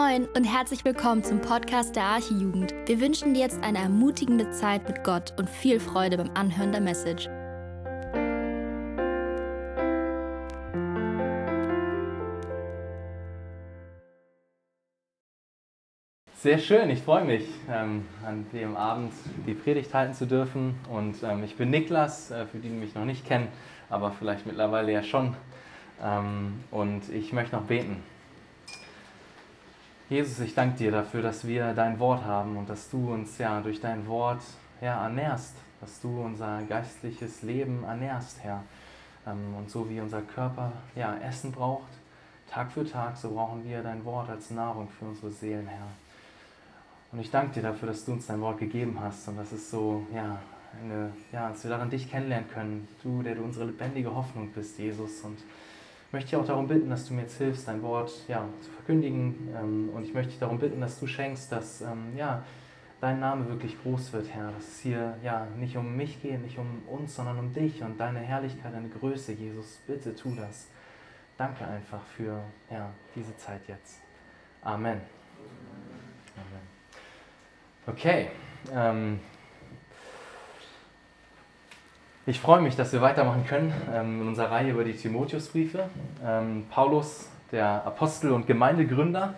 Moin und herzlich willkommen zum Podcast der Archijugend. Wir wünschen dir jetzt eine ermutigende Zeit mit Gott und viel Freude beim Anhören der Message. Sehr schön, ich freue mich, ähm, an dem Abend die Predigt halten zu dürfen. Und ähm, ich bin Niklas, äh, für die, die mich noch nicht kennen, aber vielleicht mittlerweile ja schon. Ähm, und ich möchte noch beten. Jesus, ich danke dir dafür, dass wir dein Wort haben und dass du uns ja durch dein Wort ja, ernährst, dass du unser geistliches Leben ernährst, Herr. Ähm, und so wie unser Körper ja, Essen braucht, Tag für Tag, so brauchen wir dein Wort als Nahrung für unsere Seelen, Herr. Und ich danke dir dafür, dass du uns dein Wort gegeben hast und dass es so, ja, eine, ja, dass wir daran dich kennenlernen können. Du, der du unsere lebendige Hoffnung bist, Jesus. Und ich möchte dich auch darum bitten, dass du mir jetzt hilfst, dein Wort ja, zu verkündigen. Ähm, und ich möchte dich darum bitten, dass du schenkst, dass ähm, ja, dein Name wirklich groß wird, Herr. Dass es hier ja, nicht um mich geht, nicht um uns, sondern um dich und deine Herrlichkeit, deine Größe, Jesus. Bitte tu das. Danke einfach für ja, diese Zeit jetzt. Amen. Amen. Okay. Ähm, ich freue mich, dass wir weitermachen können ähm, in unserer Reihe über die Timotheusbriefe. Ähm, Paulus, der Apostel und Gemeindegründer,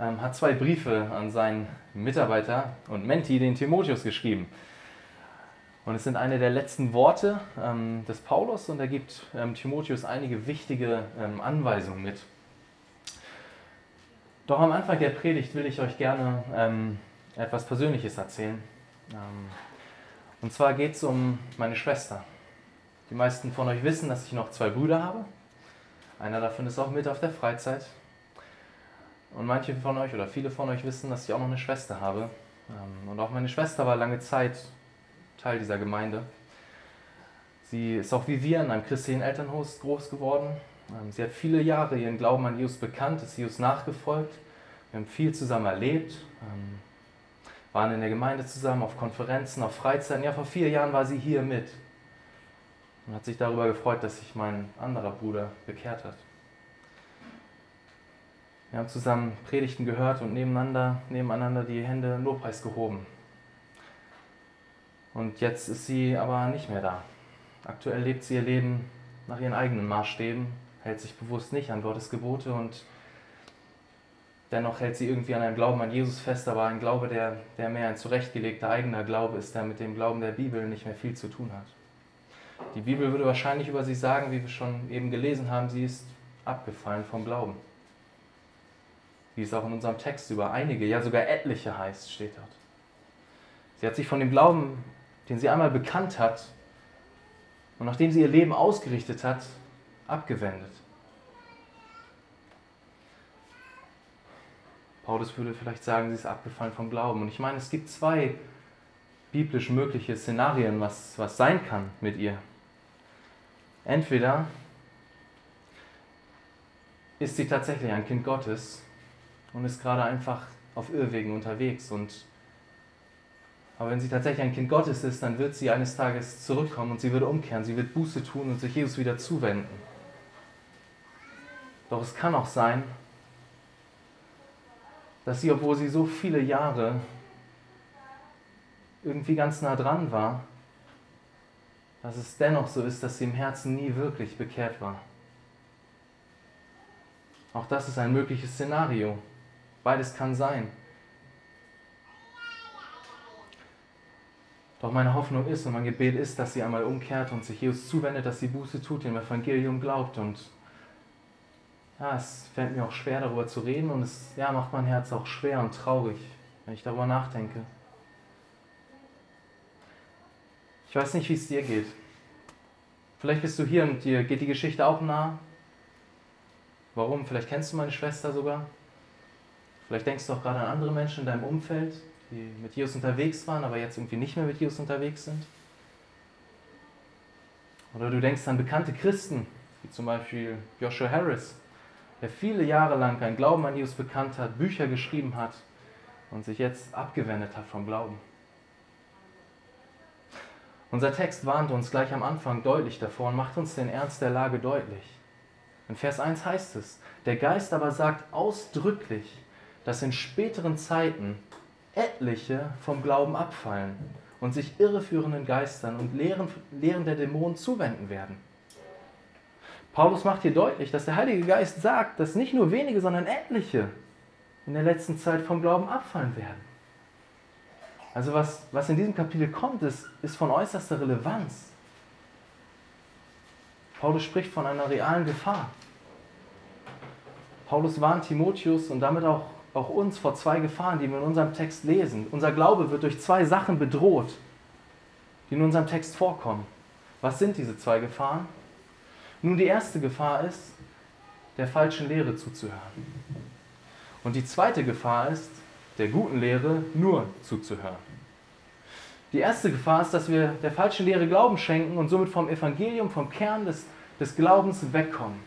ähm, hat zwei Briefe an seinen Mitarbeiter und Menti, den Timotheus, geschrieben. Und es sind eine der letzten Worte ähm, des Paulus und er gibt ähm, Timotheus einige wichtige ähm, Anweisungen mit. Doch am Anfang der Predigt will ich euch gerne etwas Persönliches erzählen. Ähm, und zwar geht es um meine Schwester. Die meisten von euch wissen, dass ich noch zwei Brüder habe. Einer davon ist auch mit auf der Freizeit. Und manche von euch oder viele von euch wissen, dass ich auch noch eine Schwester habe. Ähm, und auch meine Schwester war lange Zeit Teil dieser Gemeinde. Sie ist auch wie wir in einem christlichen Elternhaus groß geworden. Ähm, sie hat viele Jahre ihren Glauben an Jesus bekannt, ist Jesus nachgefolgt. Wir haben viel zusammen erlebt waren in der Gemeinde zusammen, auf Konferenzen, auf Freizeiten. Ja, vor vier Jahren war sie hier mit und hat sich darüber gefreut, dass sich mein anderer Bruder bekehrt hat. Wir haben zusammen Predigten gehört und nebeneinander, nebeneinander die Hände im Lobpreis gehoben. Und jetzt ist sie aber nicht mehr da. Aktuell lebt sie ihr Leben nach ihren eigenen Maßstäben, hält sich bewusst nicht an Gottes Gebote und Dennoch hält sie irgendwie an einem Glauben an Jesus fest, aber ein Glaube, der, der mehr ein zurechtgelegter eigener Glaube ist, der mit dem Glauben der Bibel nicht mehr viel zu tun hat. Die Bibel würde wahrscheinlich über sie sagen, wie wir schon eben gelesen haben, sie ist abgefallen vom Glauben. Wie es auch in unserem Text über einige, ja sogar etliche heißt, steht dort. Sie hat sich von dem Glauben, den sie einmal bekannt hat und nachdem sie ihr Leben ausgerichtet hat, abgewendet. Paulus würde vielleicht sagen, sie ist abgefallen vom Glauben. Und ich meine, es gibt zwei biblisch mögliche Szenarien, was, was sein kann mit ihr. Entweder ist sie tatsächlich ein Kind Gottes und ist gerade einfach auf Irrwegen unterwegs. Und, aber wenn sie tatsächlich ein Kind Gottes ist, dann wird sie eines Tages zurückkommen und sie wird umkehren, sie wird Buße tun und sich Jesus wieder zuwenden. Doch es kann auch sein, dass sie, obwohl sie so viele Jahre irgendwie ganz nah dran war, dass es dennoch so ist, dass sie im Herzen nie wirklich bekehrt war. Auch das ist ein mögliches Szenario. Beides kann sein. Doch meine Hoffnung ist und mein Gebet ist, dass sie einmal umkehrt und sich Jesus zuwendet, dass sie Buße tut, dem Evangelium glaubt und ja, es fällt mir auch schwer, darüber zu reden und es ja, macht mein Herz auch schwer und traurig, wenn ich darüber nachdenke. Ich weiß nicht, wie es dir geht. Vielleicht bist du hier und dir geht die Geschichte auch nah. Warum? Vielleicht kennst du meine Schwester sogar. Vielleicht denkst du auch gerade an andere Menschen in deinem Umfeld, die mit Jesus unterwegs waren, aber jetzt irgendwie nicht mehr mit Jesus unterwegs sind. Oder du denkst an bekannte Christen, wie zum Beispiel Joshua Harris, der viele Jahre lang keinen Glauben an Jesus bekannt hat, Bücher geschrieben hat und sich jetzt abgewendet hat vom Glauben. Unser Text warnt uns gleich am Anfang deutlich davor und macht uns den Ernst der Lage deutlich. In Vers 1 heißt es, der Geist aber sagt ausdrücklich, dass in späteren Zeiten etliche vom Glauben abfallen und sich irreführenden Geistern und Lehren, Lehren der Dämonen zuwenden werden. Paulus macht hier deutlich, dass der Heilige Geist sagt, dass nicht nur wenige, sondern etliche in der letzten Zeit vom Glauben abfallen werden. Also was, was in diesem Kapitel kommt, ist, ist von äußerster Relevanz. Paulus spricht von einer realen Gefahr. Paulus warnt Timotheus und damit auch, auch uns vor zwei Gefahren, die wir in unserem Text lesen. Unser Glaube wird durch zwei Sachen bedroht, die in unserem Text vorkommen. Was sind diese zwei Gefahren? Nun, die erste Gefahr ist, der falschen Lehre zuzuhören. Und die zweite Gefahr ist, der guten Lehre nur zuzuhören. Die erste Gefahr ist, dass wir der falschen Lehre Glauben schenken und somit vom Evangelium, vom Kern des, des Glaubens wegkommen.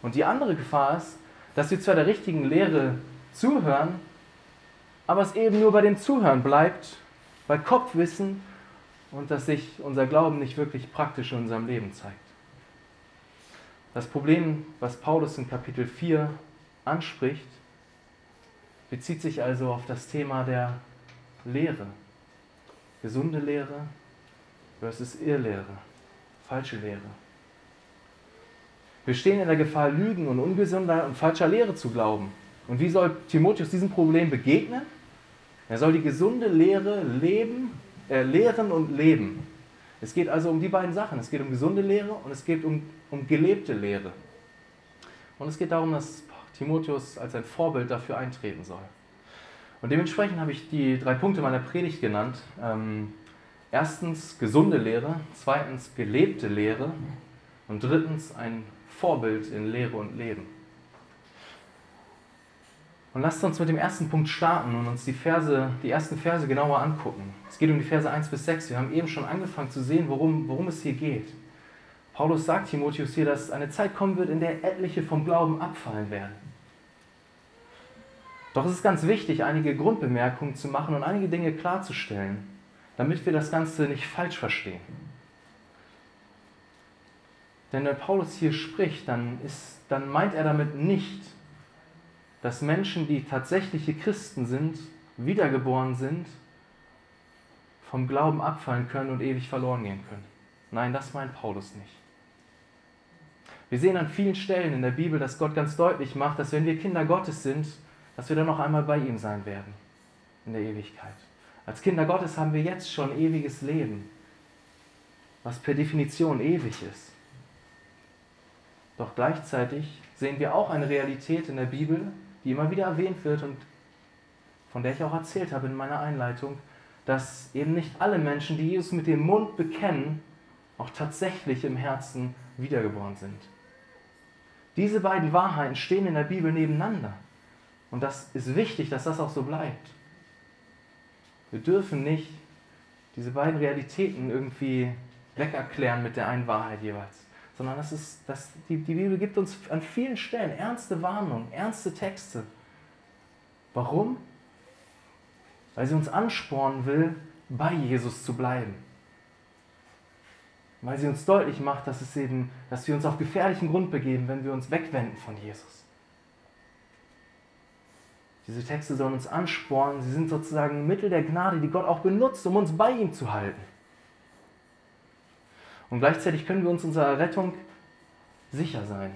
Und die andere Gefahr ist, dass wir zwar der richtigen Lehre zuhören, aber es eben nur bei dem Zuhören bleibt, bei Kopfwissen und dass sich unser Glauben nicht wirklich praktisch in unserem Leben zeigt. Das Problem, was Paulus in Kapitel 4 anspricht, bezieht sich also auf das Thema der Lehre. Gesunde Lehre versus Irrlehre, falsche Lehre. Wir stehen in der Gefahr, Lügen und ungesunder und falscher Lehre zu glauben. Und wie soll Timotheus diesem Problem begegnen? Er soll die gesunde Lehre leben, äh, lehren und leben. Es geht also um die beiden Sachen. Es geht um gesunde Lehre und es geht um, um gelebte Lehre. Und es geht darum, dass Timotheus als ein Vorbild dafür eintreten soll. Und dementsprechend habe ich die drei Punkte meiner Predigt genannt. Ähm, erstens gesunde Lehre, zweitens gelebte Lehre und drittens ein Vorbild in Lehre und Leben. Und lasst uns mit dem ersten Punkt starten und uns die, Verse, die ersten Verse genauer angucken. Es geht um die Verse 1 bis 6. Wir haben eben schon angefangen zu sehen, worum, worum es hier geht. Paulus sagt Timotheus hier, dass eine Zeit kommen wird, in der etliche vom Glauben abfallen werden. Doch es ist ganz wichtig, einige Grundbemerkungen zu machen und einige Dinge klarzustellen, damit wir das Ganze nicht falsch verstehen. Denn wenn Paulus hier spricht, dann, ist, dann meint er damit nicht, dass Menschen, die tatsächliche Christen sind, wiedergeboren sind, vom Glauben abfallen können und ewig verloren gehen können. Nein, das meint Paulus nicht. Wir sehen an vielen Stellen in der Bibel, dass Gott ganz deutlich macht, dass wenn wir Kinder Gottes sind, dass wir dann noch einmal bei ihm sein werden in der Ewigkeit. Als Kinder Gottes haben wir jetzt schon ewiges Leben, was per Definition ewig ist. Doch gleichzeitig sehen wir auch eine Realität in der Bibel, die immer wieder erwähnt wird und von der ich auch erzählt habe in meiner Einleitung, dass eben nicht alle Menschen, die Jesus mit dem Mund bekennen, auch tatsächlich im Herzen wiedergeboren sind. Diese beiden Wahrheiten stehen in der Bibel nebeneinander. Und das ist wichtig, dass das auch so bleibt. Wir dürfen nicht diese beiden Realitäten irgendwie wegerklären mit der einen Wahrheit jeweils sondern das ist, das, die, die Bibel gibt uns an vielen Stellen ernste Warnungen, ernste Texte. Warum? Weil sie uns anspornen will, bei Jesus zu bleiben. Weil sie uns deutlich macht, dass, es eben, dass wir uns auf gefährlichen Grund begeben, wenn wir uns wegwenden von Jesus. Diese Texte sollen uns anspornen, sie sind sozusagen Mittel der Gnade, die Gott auch benutzt, um uns bei ihm zu halten. Und gleichzeitig können wir uns unserer Rettung sicher sein.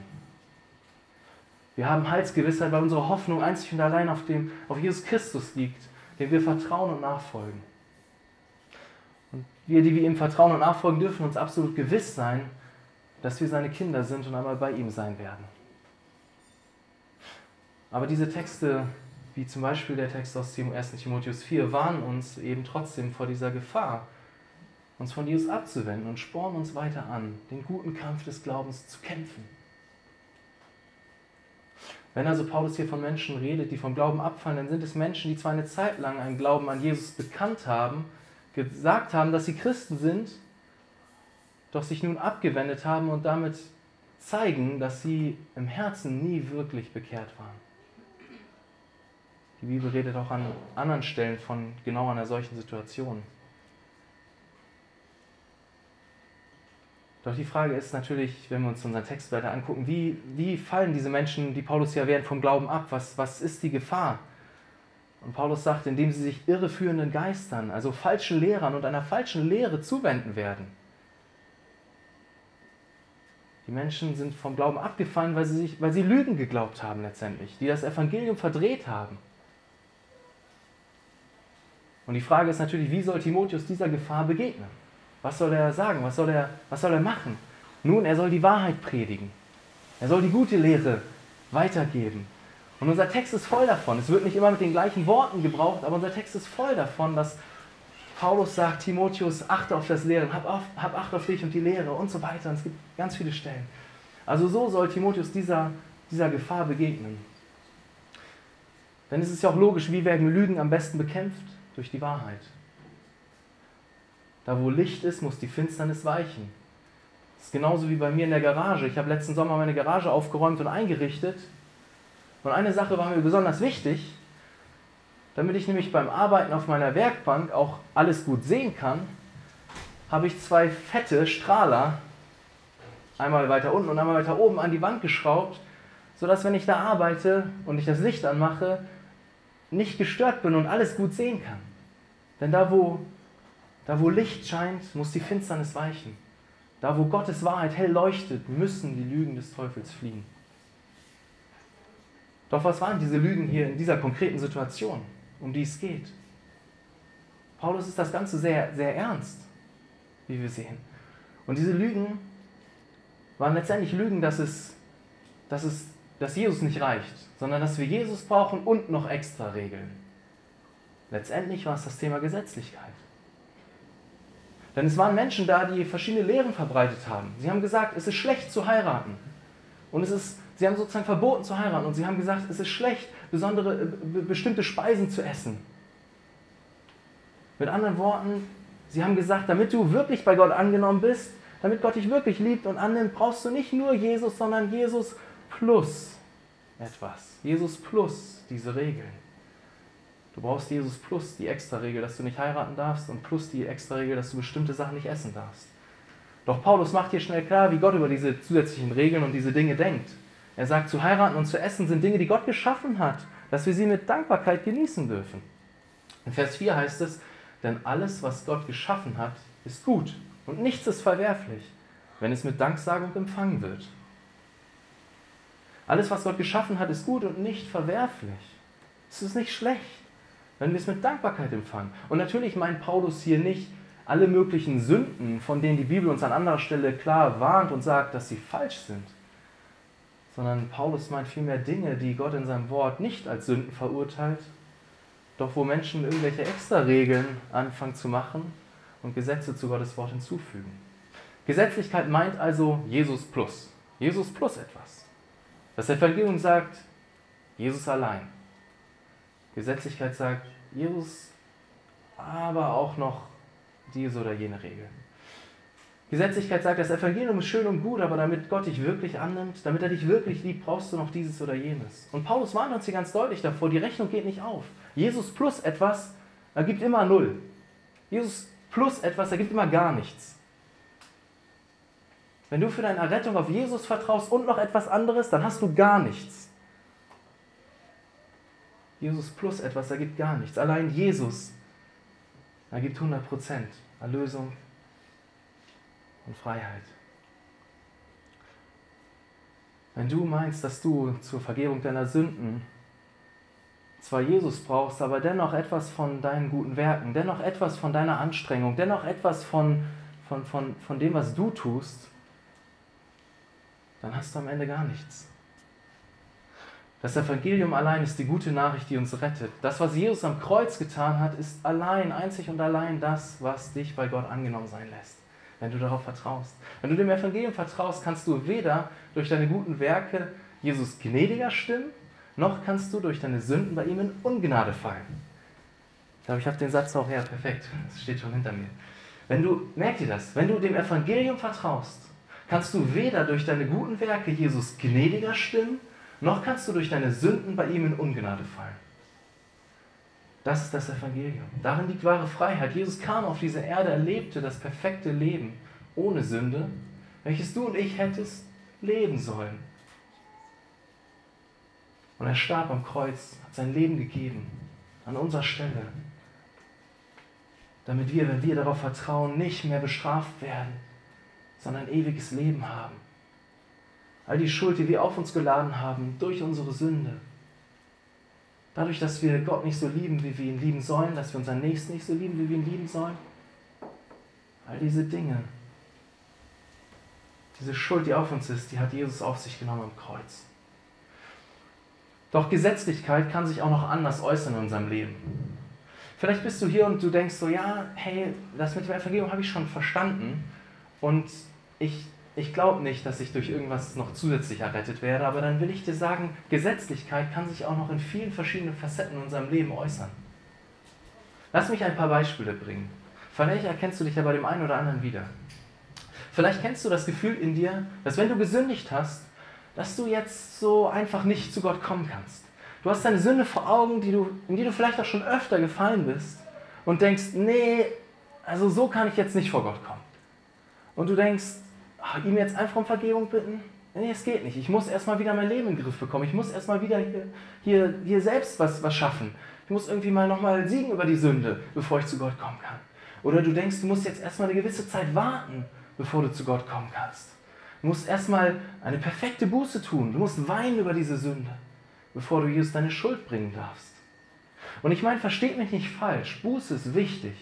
Wir haben Heilsgewissheit, weil unsere Hoffnung einzig und allein auf, dem, auf Jesus Christus liegt, dem wir vertrauen und nachfolgen. Wir, die wir ihm vertrauen und nachfolgen, dürfen uns absolut gewiss sein, dass wir seine Kinder sind und einmal bei ihm sein werden. Aber diese Texte, wie zum Beispiel der Text aus 1. Timotheus 4, warnen uns eben trotzdem vor dieser Gefahr, uns von Jesus abzuwenden und spornen uns weiter an, den guten Kampf des Glaubens zu kämpfen. Wenn also Paulus hier von Menschen redet, die vom Glauben abfallen, dann sind es Menschen, die zwar eine Zeit lang einen Glauben an Jesus bekannt haben, gesagt haben, dass sie Christen sind, doch sich nun abgewendet haben und damit zeigen, dass sie im Herzen nie wirklich bekehrt waren. Die Bibel redet auch an anderen Stellen von genau einer solchen Situation. Doch die Frage ist natürlich, wenn wir uns unseren Text weiter angucken, wie, wie fallen diese Menschen, die Paulus ja während vom Glauben ab? Was, was ist die Gefahr? Und Paulus sagt, indem sie sich irreführenden Geistern, also falschen Lehrern und einer falschen Lehre zuwenden werden. Die Menschen sind vom Glauben abgefallen, weil sie, sich, weil sie Lügen geglaubt haben letztendlich, die das Evangelium verdreht haben. Und die Frage ist natürlich, wie soll Timotheus dieser Gefahr begegnen? Was soll er sagen? Was soll er, was soll er machen? Nun, er soll die Wahrheit predigen. Er soll die gute Lehre weitergeben. Und unser Text ist voll davon. Es wird nicht immer mit den gleichen Worten gebraucht, aber unser Text ist voll davon, dass Paulus sagt, Timotheus, achte auf das Lehren, hab, auf, hab Acht auf dich und die Lehre und so weiter. Und es gibt ganz viele Stellen. Also so soll Timotheus dieser, dieser Gefahr begegnen. Denn es ist ja auch logisch, wie werden Lügen am besten bekämpft? Durch die Wahrheit. Da wo Licht ist, muss die Finsternis weichen. Das ist genauso wie bei mir in der Garage. Ich habe letzten Sommer meine Garage aufgeräumt und eingerichtet. Und eine Sache war mir besonders wichtig, damit ich nämlich beim Arbeiten auf meiner Werkbank auch alles gut sehen kann, habe ich zwei fette Strahler, einmal weiter unten und einmal weiter oben, an die Wand geschraubt, sodass wenn ich da arbeite und ich das Licht anmache, nicht gestört bin und alles gut sehen kann. Denn da wo da, wo Licht scheint, muss die Finsternis weichen. Da, wo Gottes Wahrheit hell leuchtet, müssen die Lügen des Teufels fliehen. Doch was waren diese Lügen hier in dieser konkreten Situation, um die es geht? Paulus ist das Ganze sehr, sehr ernst, wie wir sehen. Und diese Lügen waren letztendlich Lügen, dass, es, dass, es, dass Jesus nicht reicht, sondern dass wir Jesus brauchen und noch extra Regeln. Letztendlich war es das Thema Gesetzlichkeit. Denn es waren Menschen da, die verschiedene Lehren verbreitet haben. Sie haben gesagt, es ist schlecht zu heiraten. Und es ist, sie haben sozusagen verboten zu heiraten. Und sie haben gesagt, es ist schlecht, besondere, äh, bestimmte Speisen zu essen. Mit anderen Worten, sie haben gesagt, damit du wirklich bei Gott angenommen bist, damit Gott dich wirklich liebt und annimmt, brauchst du nicht nur Jesus, sondern Jesus plus etwas. Jesus plus diese Regeln. Du brauchst Jesus plus die Extra-Regel, dass du nicht heiraten darfst und plus die Extra-Regel, dass du bestimmte Sachen nicht essen darfst. Doch Paulus macht hier schnell klar, wie Gott über diese zusätzlichen Regeln und diese Dinge denkt. Er sagt, zu heiraten und zu essen sind Dinge, die Gott geschaffen hat, dass wir sie mit Dankbarkeit genießen dürfen. In Vers 4 heißt es, denn alles, was Gott geschaffen hat, ist gut und nichts ist verwerflich, wenn es mit Danksagung empfangen wird. Alles, was Gott geschaffen hat, ist gut und nicht verwerflich. Es ist nicht schlecht wenn wir es mit Dankbarkeit empfangen. Und natürlich meint Paulus hier nicht alle möglichen Sünden, von denen die Bibel uns an anderer Stelle klar warnt und sagt, dass sie falsch sind, sondern Paulus meint vielmehr Dinge, die Gott in seinem Wort nicht als Sünden verurteilt, doch wo Menschen irgendwelche extra Regeln anfangen zu machen und Gesetze zu Gottes Wort hinzufügen. Gesetzlichkeit meint also Jesus plus. Jesus plus etwas. Das Evangelium sagt, Jesus allein. Gesetzlichkeit sagt, Jesus, aber auch noch diese oder jene Regel. Gesetzlichkeit sagt, das Evangelium ist schön und gut, aber damit Gott dich wirklich annimmt, damit er dich wirklich liebt, brauchst du noch dieses oder jenes. Und Paulus warnt uns hier ganz deutlich davor, die Rechnung geht nicht auf. Jesus plus etwas ergibt immer null. Jesus plus etwas ergibt immer gar nichts. Wenn du für deine Errettung auf Jesus vertraust und noch etwas anderes, dann hast du gar nichts. Jesus plus etwas ergibt gar nichts. Allein Jesus ergibt 100% Erlösung und Freiheit. Wenn du meinst, dass du zur Vergebung deiner Sünden zwar Jesus brauchst, aber dennoch etwas von deinen guten Werken, dennoch etwas von deiner Anstrengung, dennoch etwas von, von, von, von dem, was du tust, dann hast du am Ende gar nichts. Das Evangelium allein ist die gute Nachricht, die uns rettet. Das, was Jesus am Kreuz getan hat, ist allein, einzig und allein das, was dich bei Gott angenommen sein lässt, wenn du darauf vertraust. Wenn du dem Evangelium vertraust, kannst du weder durch deine guten Werke Jesus gnädiger stimmen, noch kannst du durch deine Sünden bei ihm in Ungnade fallen. Ich glaube, ich habe den Satz auch, ja, perfekt, das steht schon hinter mir. Wenn du, merk dir das, wenn du dem Evangelium vertraust, kannst du weder durch deine guten Werke Jesus gnädiger stimmen, noch kannst du durch deine Sünden bei ihm in Ungnade fallen. Das ist das Evangelium. Darin liegt wahre Freiheit. Jesus kam auf diese Erde, erlebte das perfekte Leben ohne Sünde, welches du und ich hättest leben sollen. Und er starb am Kreuz, hat sein Leben gegeben, an unserer Stelle, damit wir, wenn wir darauf vertrauen, nicht mehr bestraft werden, sondern ein ewiges Leben haben. All die Schuld, die wir auf uns geladen haben, durch unsere Sünde, dadurch, dass wir Gott nicht so lieben, wie wir ihn lieben sollen, dass wir unseren Nächsten nicht so lieben, wie wir ihn lieben sollen, all diese Dinge, diese Schuld, die auf uns ist, die hat Jesus auf sich genommen am Kreuz. Doch Gesetzlichkeit kann sich auch noch anders äußern in unserem Leben. Vielleicht bist du hier und du denkst so, ja, hey, das mit dem Evangelium habe ich schon verstanden und ich, ich glaube nicht, dass ich durch irgendwas noch zusätzlich errettet werde, aber dann will ich dir sagen, Gesetzlichkeit kann sich auch noch in vielen verschiedenen Facetten in unserem Leben äußern. Lass mich ein paar Beispiele bringen. Vielleicht erkennst du dich ja bei dem einen oder anderen wieder. Vielleicht kennst du das Gefühl in dir, dass wenn du gesündigt hast, dass du jetzt so einfach nicht zu Gott kommen kannst. Du hast deine Sünde vor Augen, die du, in die du vielleicht auch schon öfter gefallen bist und denkst, nee, also so kann ich jetzt nicht vor Gott kommen. Und du denkst, ach, ihm jetzt einfach um Vergebung bitten? Nee, es geht nicht. Ich muss erstmal wieder mein Leben in den Griff bekommen. Ich muss erstmal wieder hier, hier, hier selbst was, was schaffen. Ich muss irgendwie mal nochmal siegen über die Sünde, bevor ich zu Gott kommen kann. Oder du denkst, du musst jetzt erstmal eine gewisse Zeit warten, bevor du zu Gott kommen kannst. Du musst erstmal eine perfekte Buße tun. Du musst weinen über diese Sünde, bevor du Jesus deine Schuld bringen darfst. Und ich meine, versteht mich nicht falsch. Buße ist wichtig.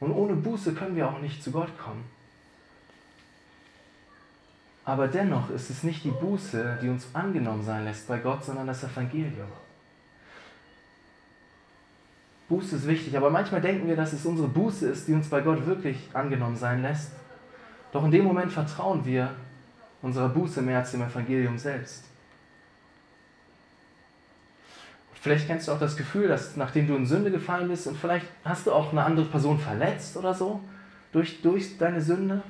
Und ohne Buße können wir auch nicht zu Gott kommen. Aber dennoch ist es nicht die Buße, die uns angenommen sein lässt bei Gott, sondern das Evangelium. Buße ist wichtig, aber manchmal denken wir, dass es unsere Buße ist, die uns bei Gott wirklich angenommen sein lässt. Doch in dem Moment vertrauen wir unserer Buße mehr als dem Evangelium selbst. Vielleicht kennst du auch das Gefühl, dass nachdem du in Sünde gefallen bist und vielleicht hast du auch eine andere Person verletzt oder so durch, durch deine Sünde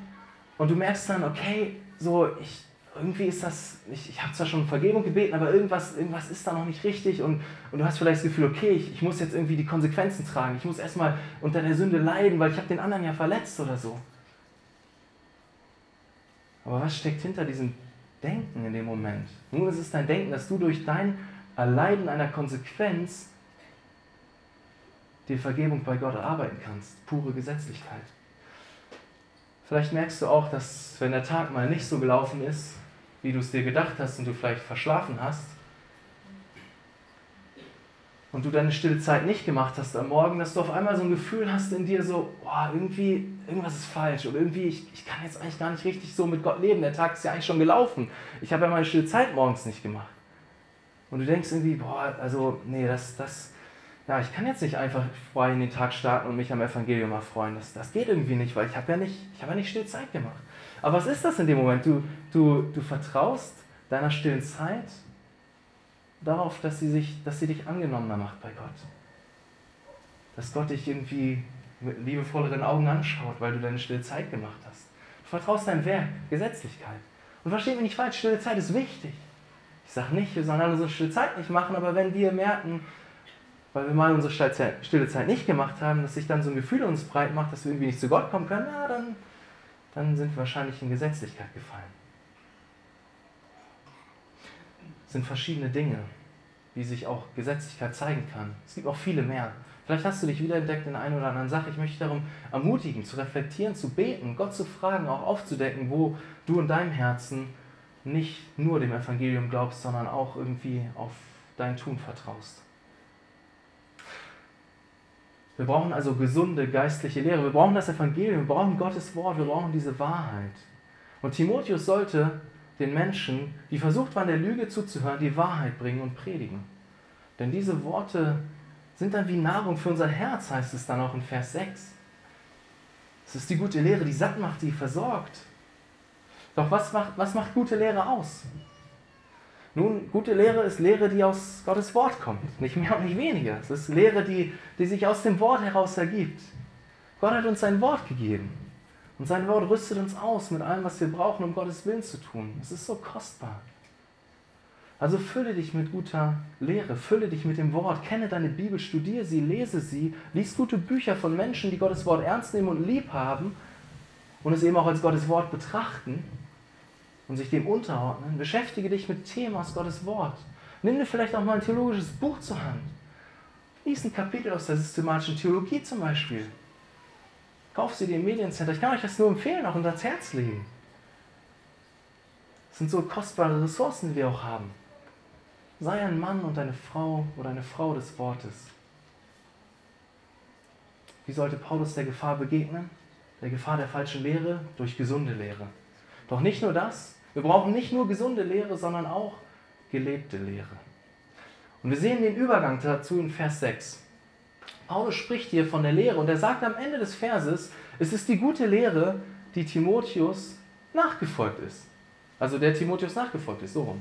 und du merkst dann, okay, so ich, irgendwie ist das, ich, ich habe zwar schon Vergebung gebeten, aber irgendwas, irgendwas ist da noch nicht richtig und, und du hast vielleicht das Gefühl, okay, ich, ich muss jetzt irgendwie die Konsequenzen tragen, ich muss erstmal unter der Sünde leiden, weil ich habe den anderen ja verletzt oder so. Aber was steckt hinter diesem Denken in dem Moment? Nun, es ist dein Denken, dass du durch dein Erleiden einer Konsequenz die Vergebung bei Gott erarbeiten kannst. Pure Gesetzlichkeit. Vielleicht merkst du auch, dass wenn der Tag mal nicht so gelaufen ist, wie du es dir gedacht hast und du vielleicht verschlafen hast, und du deine stille Zeit nicht gemacht hast am Morgen, dass du auf einmal so ein Gefühl hast in dir, so, boah, irgendwie, irgendwas ist falsch oder irgendwie, ich, ich kann jetzt eigentlich gar nicht richtig so mit Gott leben. Der Tag ist ja eigentlich schon gelaufen. Ich habe ja meine stille Zeit morgens nicht gemacht. Und du denkst irgendwie, boah, also, nee, das, das, ja, ich kann jetzt nicht einfach frei in den Tag starten und mich am Evangelium erfreuen. Das, das geht irgendwie nicht, weil ich habe ja nicht, ich habe ja nicht stille Zeit gemacht. Aber was ist das in dem Moment? Du, du, du vertraust deiner stillen Zeit darauf, dass sie, sich, dass sie dich angenommener macht bei Gott. Dass Gott dich irgendwie mit liebevolleren Augen anschaut, weil du deine stille Zeit gemacht hast. Du vertraust deinem Werk, Gesetzlichkeit. Und versteht mich nicht falsch, stille Zeit ist wichtig. Ich sage nicht, wir sollen alle unsere stille Zeit nicht machen, aber wenn wir merken, weil wir mal unsere stille Zeit nicht gemacht haben, dass sich dann so ein Gefühl uns breit macht, dass wir irgendwie nicht zu Gott kommen können, na, dann, dann sind wir wahrscheinlich in Gesetzlichkeit gefallen. Es sind verschiedene Dinge, wie sich auch Gesetzlichkeit zeigen kann. Es gibt auch viele mehr. Vielleicht hast du dich wiederentdeckt in einer oder anderen Sache. Ich möchte dich darum ermutigen, zu reflektieren, zu beten, Gott zu fragen, auch aufzudecken, wo du in deinem Herzen nicht nur dem Evangelium glaubst, sondern auch irgendwie auf dein Tun vertraust. Wir brauchen also gesunde geistliche Lehre. Wir brauchen das Evangelium, wir brauchen Gottes Wort, wir brauchen diese Wahrheit. Und Timotheus sollte den Menschen, die versucht waren, der Lüge zuzuhören, die Wahrheit bringen und predigen. Denn diese Worte sind dann wie Nahrung für unser Herz, heißt es dann auch in Vers 6. Es ist die gute Lehre, die satt macht, die versorgt. Doch was macht, was macht gute Lehre aus? Nun, gute Lehre ist Lehre, die aus Gottes Wort kommt. Nicht mehr und nicht weniger. Es ist Lehre, die, die sich aus dem Wort heraus ergibt. Gott hat uns sein Wort gegeben. Und sein Wort rüstet uns aus mit allem, was wir brauchen, um Gottes Willen zu tun. Es ist so kostbar. Also fülle dich mit guter Lehre, fülle dich mit dem Wort, kenne deine Bibel, studiere sie, lese sie, lies gute Bücher von Menschen, die Gottes Wort ernst nehmen und lieb haben und es eben auch als Gottes Wort betrachten und sich dem unterordnen, beschäftige dich mit Themen aus Gottes Wort. Nimm dir vielleicht auch mal ein theologisches Buch zur Hand. Lies ein Kapitel aus der systematischen Theologie zum Beispiel. Kauf sie dir im Mediencenter. Ich kann euch das nur empfehlen, auch unter das Herz legen. Das sind so kostbare Ressourcen, die wir auch haben. Sei ein Mann und eine Frau oder eine Frau des Wortes. Wie sollte Paulus der Gefahr begegnen? Der Gefahr der falschen Lehre durch gesunde Lehre. Doch nicht nur das. Wir brauchen nicht nur gesunde Lehre, sondern auch gelebte Lehre. Und wir sehen den Übergang dazu in Vers 6. Paulus spricht hier von der Lehre und er sagt am Ende des Verses, es ist die gute Lehre, die Timotheus nachgefolgt ist. Also der Timotheus nachgefolgt ist, so rum.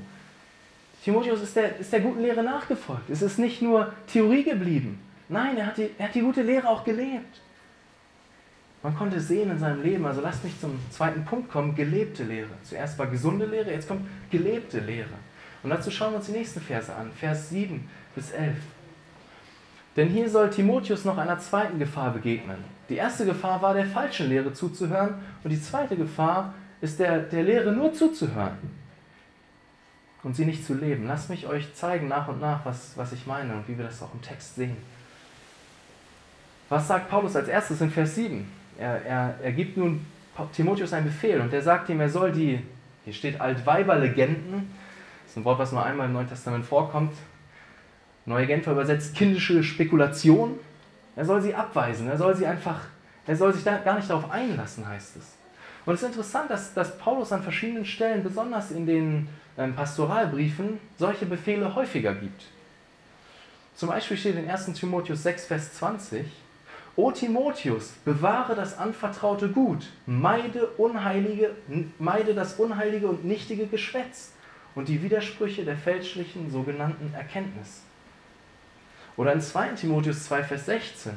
Timotheus ist der, ist der guten Lehre nachgefolgt. Es ist nicht nur Theorie geblieben. Nein, er hat, die, er hat die gute Lehre auch gelebt. Man konnte sehen in seinem Leben, also lasst mich zum zweiten Punkt kommen, gelebte Lehre. Zuerst war gesunde Lehre, jetzt kommt gelebte Lehre. Und dazu schauen wir uns die nächsten Verse an, Vers 7 bis 11. Denn hier soll Timotheus noch einer zweiten Gefahr begegnen. Die erste Gefahr war, der falschen Lehre zuzuhören und die zweite Gefahr ist, der, der Lehre nur zuzuhören und sie nicht zu leben. Lasst mich euch zeigen nach und nach, was, was ich meine und wie wir das auch im Text sehen. Was sagt Paulus als erstes in Vers 7? Er, er, er gibt nun Timotheus einen Befehl und er sagt ihm, er soll die, hier steht Altweiberlegenden, das ist ein Wort, was nur einmal im Neuen Testament vorkommt, Neue Genfer übersetzt kindische Spekulation. Er soll sie abweisen, er soll sie einfach, er soll sich da gar nicht darauf einlassen, heißt es. Und es ist interessant, dass, dass Paulus an verschiedenen Stellen, besonders in den ähm, Pastoralbriefen, solche Befehle häufiger gibt. Zum Beispiel steht in 1 Timotheus 6, Vers 20, O Timotheus, bewahre das anvertraute Gut, meide, unheilige, meide das unheilige und nichtige Geschwätz und die Widersprüche der fälschlichen sogenannten Erkenntnis. Oder in 2 Timotheus 2, Vers 16,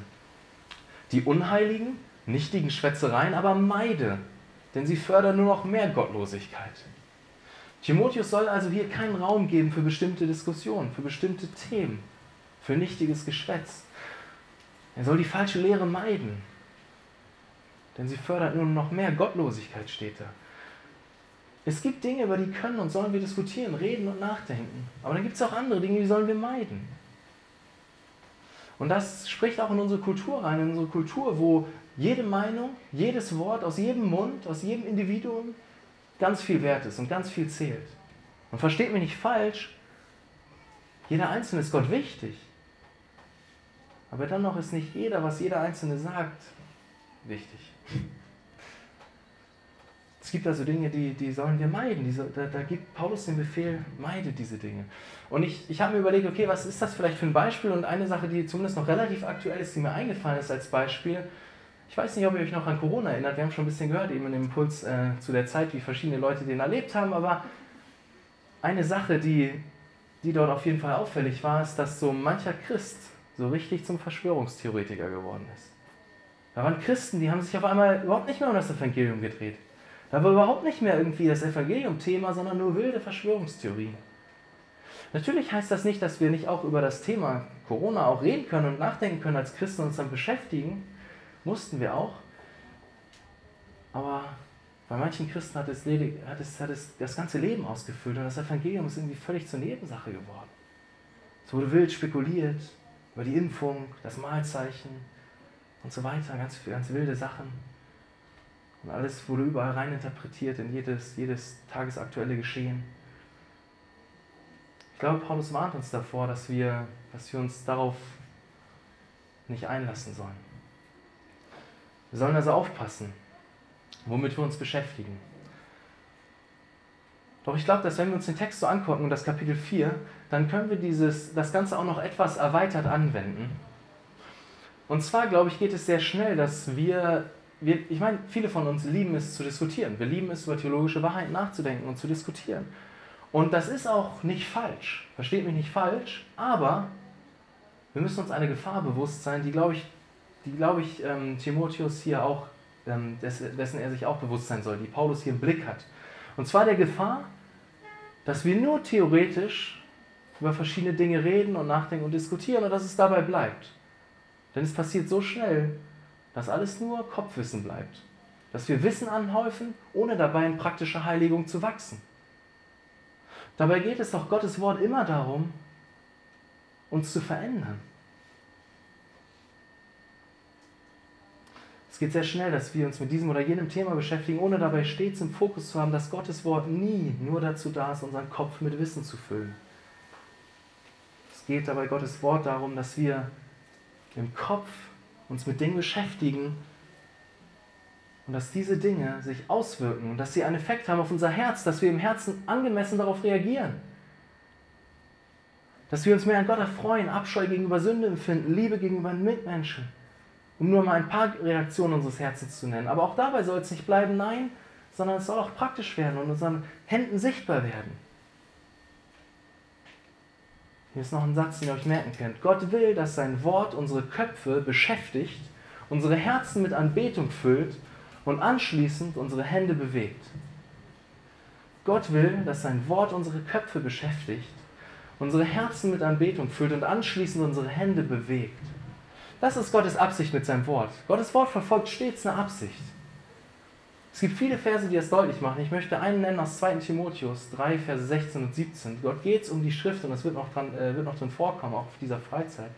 die unheiligen, nichtigen Schwätzereien aber meide, denn sie fördern nur noch mehr Gottlosigkeit. Timotheus soll also hier keinen Raum geben für bestimmte Diskussionen, für bestimmte Themen, für nichtiges Geschwätz. Er soll die falsche Lehre meiden, denn sie fördert nur noch mehr Gottlosigkeit, steht da. Es gibt Dinge, über die können und sollen wir diskutieren, reden und nachdenken. Aber dann gibt es auch andere Dinge, die sollen wir meiden. Und das spricht auch in unsere Kultur rein, in unsere Kultur, wo jede Meinung, jedes Wort aus jedem Mund, aus jedem Individuum ganz viel wert ist und ganz viel zählt. Und versteht mich nicht falsch, jeder Einzelne ist Gott wichtig. Aber dann noch ist nicht jeder, was jeder Einzelne sagt, wichtig. Es gibt also Dinge, die, die sollen wir meiden. Diese, da, da gibt Paulus den Befehl, meide diese Dinge. Und ich, ich habe mir überlegt, okay, was ist das vielleicht für ein Beispiel? Und eine Sache, die zumindest noch relativ aktuell ist, die mir eingefallen ist als Beispiel, ich weiß nicht, ob ihr euch noch an Corona erinnert, wir haben schon ein bisschen gehört, eben in dem Impuls äh, zu der Zeit, wie verschiedene Leute den erlebt haben, aber eine Sache, die, die dort auf jeden Fall auffällig war, ist, dass so mancher Christ so richtig zum Verschwörungstheoretiker geworden ist. Da waren Christen, die haben sich auf einmal überhaupt nicht mehr um das Evangelium gedreht. Da war überhaupt nicht mehr irgendwie das Evangelium Thema, sondern nur wilde Verschwörungstheorien. Natürlich heißt das nicht, dass wir nicht auch über das Thema Corona auch reden können und nachdenken können als Christen uns dann beschäftigen. Mussten wir auch. Aber bei manchen Christen hat es, hat, es, hat es das ganze Leben ausgefüllt und das Evangelium ist irgendwie völlig zur Nebensache geworden. Es wurde wild spekuliert, über die Impfung, das Mahlzeichen und so weiter, ganz, ganz wilde Sachen. Und alles wurde überall rein interpretiert in jedes, jedes tagesaktuelle Geschehen. Ich glaube, Paulus warnt uns davor, dass wir, dass wir uns darauf nicht einlassen sollen. Wir sollen also aufpassen, womit wir uns beschäftigen. Doch ich glaube, dass wenn wir uns den Text so angucken, das Kapitel 4, dann können wir dieses, das Ganze auch noch etwas erweitert anwenden. Und zwar, glaube ich, geht es sehr schnell, dass wir, wir, ich meine, viele von uns lieben es zu diskutieren. Wir lieben es, über theologische Wahrheiten nachzudenken und zu diskutieren. Und das ist auch nicht falsch, versteht mich nicht falsch, aber wir müssen uns eine Gefahr bewusst sein, die, glaube ich, die, glaube ich, ähm, Timotheus hier auch, ähm, dessen er sich auch bewusst sein soll, die Paulus hier im Blick hat. Und zwar der Gefahr, dass wir nur theoretisch über verschiedene Dinge reden und nachdenken und diskutieren und dass es dabei bleibt. Denn es passiert so schnell, dass alles nur Kopfwissen bleibt. dass wir Wissen anhäufen, ohne dabei in praktische Heiligung zu wachsen. Dabei geht es doch Gottes Wort immer darum, uns zu verändern. Es geht sehr schnell, dass wir uns mit diesem oder jenem Thema beschäftigen, ohne dabei stets im Fokus zu haben, dass Gottes Wort nie nur dazu da ist, unseren Kopf mit Wissen zu füllen. Es geht dabei Gottes Wort darum, dass wir im Kopf uns mit Dingen beschäftigen und dass diese Dinge sich auswirken und dass sie einen Effekt haben auf unser Herz, dass wir im Herzen angemessen darauf reagieren. Dass wir uns mehr an Gott erfreuen, Abscheu gegenüber Sünde empfinden, Liebe gegenüber Mitmenschen. Um nur mal ein paar Reaktionen unseres Herzens zu nennen. Aber auch dabei soll es nicht bleiben, nein, sondern es soll auch praktisch werden und unseren Händen sichtbar werden. Hier ist noch ein Satz, den ihr euch merken könnt. Gott will, dass sein Wort unsere Köpfe beschäftigt, unsere Herzen mit Anbetung füllt und anschließend unsere Hände bewegt. Gott will, dass sein Wort unsere Köpfe beschäftigt, unsere Herzen mit Anbetung füllt und anschließend unsere Hände bewegt. Das ist Gottes Absicht mit seinem Wort. Gottes Wort verfolgt stets eine Absicht. Es gibt viele Verse, die das deutlich machen. Ich möchte einen nennen aus 2 Timotheus 3, Verse 16 und 17. Gott geht es um die Schrift und das wird noch, dran, äh, wird noch drin vorkommen, auch auf dieser Freizeit.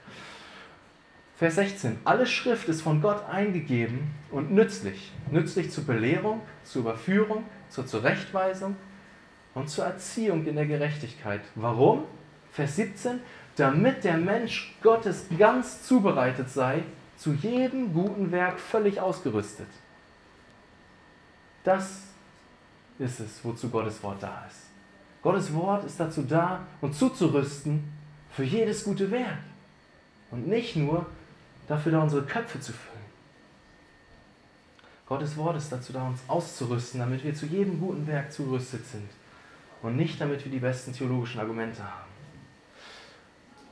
Vers 16. Alle Schrift ist von Gott eingegeben und nützlich. Nützlich zur Belehrung, zur Überführung, zur Zurechtweisung und zur Erziehung in der Gerechtigkeit. Warum? Vers 17. Damit der Mensch Gottes ganz zubereitet sei, zu jedem guten Werk völlig ausgerüstet. Das ist es, wozu Gottes Wort da ist. Gottes Wort ist dazu da, uns zuzurüsten für jedes gute Werk. Und nicht nur dafür da, unsere Köpfe zu füllen. Gottes Wort ist dazu da, uns auszurüsten, damit wir zu jedem guten Werk zurüstet sind. Und nicht damit wir die besten theologischen Argumente haben.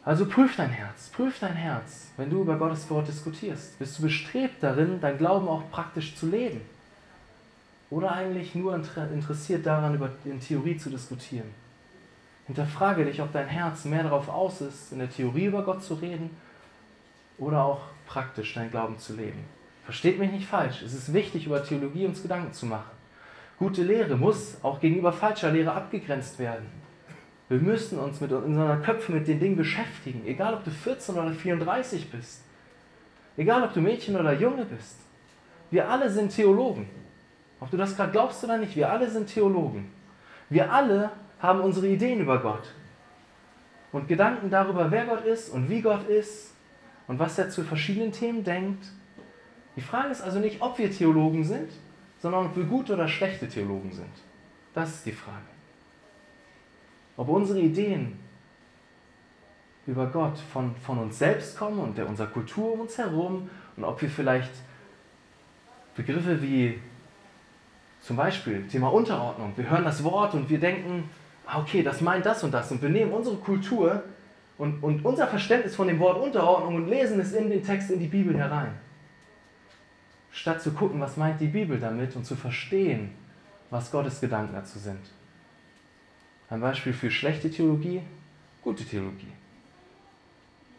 Also prüf dein Herz, prüf dein Herz, wenn du über Gottes Wort diskutierst. Bist du bestrebt darin, dein Glauben auch praktisch zu leben? Oder eigentlich nur interessiert daran, über in Theorie zu diskutieren? Hinterfrage dich, ob dein Herz mehr darauf aus ist, in der Theorie über Gott zu reden oder auch praktisch dein Glauben zu leben. Versteht mich nicht falsch, es ist wichtig, über Theologie uns Gedanken zu machen. Gute Lehre muss auch gegenüber falscher Lehre abgegrenzt werden. Wir müssen uns mit unseren Köpfen mit den Dingen beschäftigen, egal ob du 14 oder 34 bist, egal ob du Mädchen oder Junge bist. Wir alle sind Theologen. Ob du das gerade glaubst oder nicht, wir alle sind Theologen. Wir alle haben unsere Ideen über Gott und Gedanken darüber, wer Gott ist und wie Gott ist und was er zu verschiedenen Themen denkt. Die Frage ist also nicht, ob wir Theologen sind, sondern ob wir gute oder schlechte Theologen sind. Das ist die Frage. Ob unsere Ideen über Gott von, von uns selbst kommen und der unserer Kultur um uns herum und ob wir vielleicht Begriffe wie zum Beispiel Thema Unterordnung, wir hören das Wort und wir denken, ah, okay, das meint das und das und wir nehmen unsere Kultur und, und unser Verständnis von dem Wort Unterordnung und lesen es in den Text in die Bibel herein. Statt zu gucken, was meint die Bibel damit und zu verstehen, was Gottes Gedanken dazu sind. Ein Beispiel für schlechte Theologie, gute Theologie.